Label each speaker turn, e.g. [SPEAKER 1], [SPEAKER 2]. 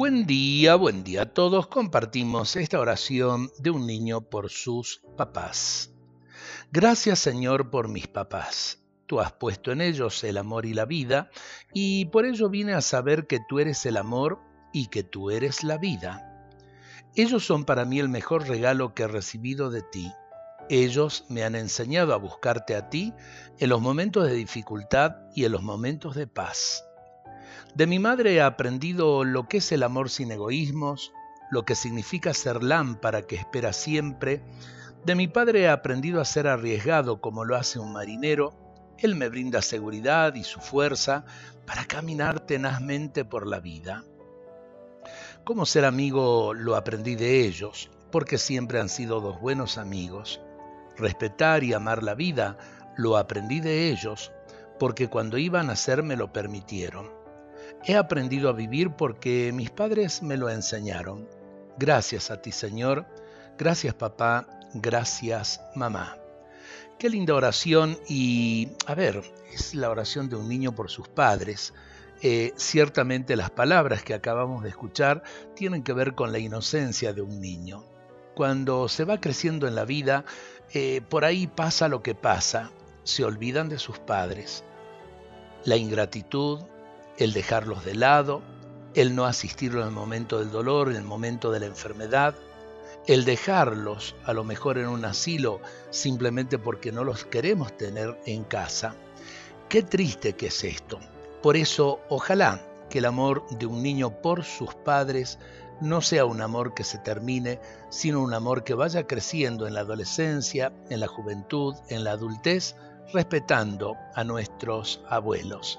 [SPEAKER 1] Buen día, buen día a todos. Compartimos esta oración de un niño por sus papás. Gracias Señor por mis papás. Tú has puesto en ellos el amor y la vida, y por ello vine a saber que tú eres el amor y que tú eres la vida. Ellos son para mí el mejor regalo que he recibido de ti. Ellos me han enseñado a buscarte a ti en los momentos de dificultad y en los momentos de paz. De mi madre he aprendido lo que es el amor sin egoísmos, lo que significa ser lámpara que espera siempre. De mi padre he aprendido a ser arriesgado como lo hace un marinero. Él me brinda seguridad y su fuerza para caminar tenazmente por la vida. Cómo ser amigo lo aprendí de ellos, porque siempre han sido dos buenos amigos. Respetar y amar la vida lo aprendí de ellos, porque cuando iban a ser me lo permitieron. He aprendido a vivir porque mis padres me lo enseñaron. Gracias a ti, Señor. Gracias, papá. Gracias, mamá. Qué linda oración y, a ver, es la oración de un niño por sus padres. Eh, ciertamente las palabras que acabamos de escuchar tienen que ver con la inocencia de un niño. Cuando se va creciendo en la vida, eh, por ahí pasa lo que pasa, se olvidan de sus padres. La ingratitud, el dejarlos de lado, el no asistirlos en el momento del dolor, en el momento de la enfermedad, el dejarlos a lo mejor en un asilo simplemente porque no los queremos tener en casa. Qué triste que es esto. Por eso, ojalá que el amor de un niño por sus padres no sea un amor que se termine, sino un amor que vaya creciendo en la adolescencia, en la juventud, en la adultez, respetando a nuestros abuelos.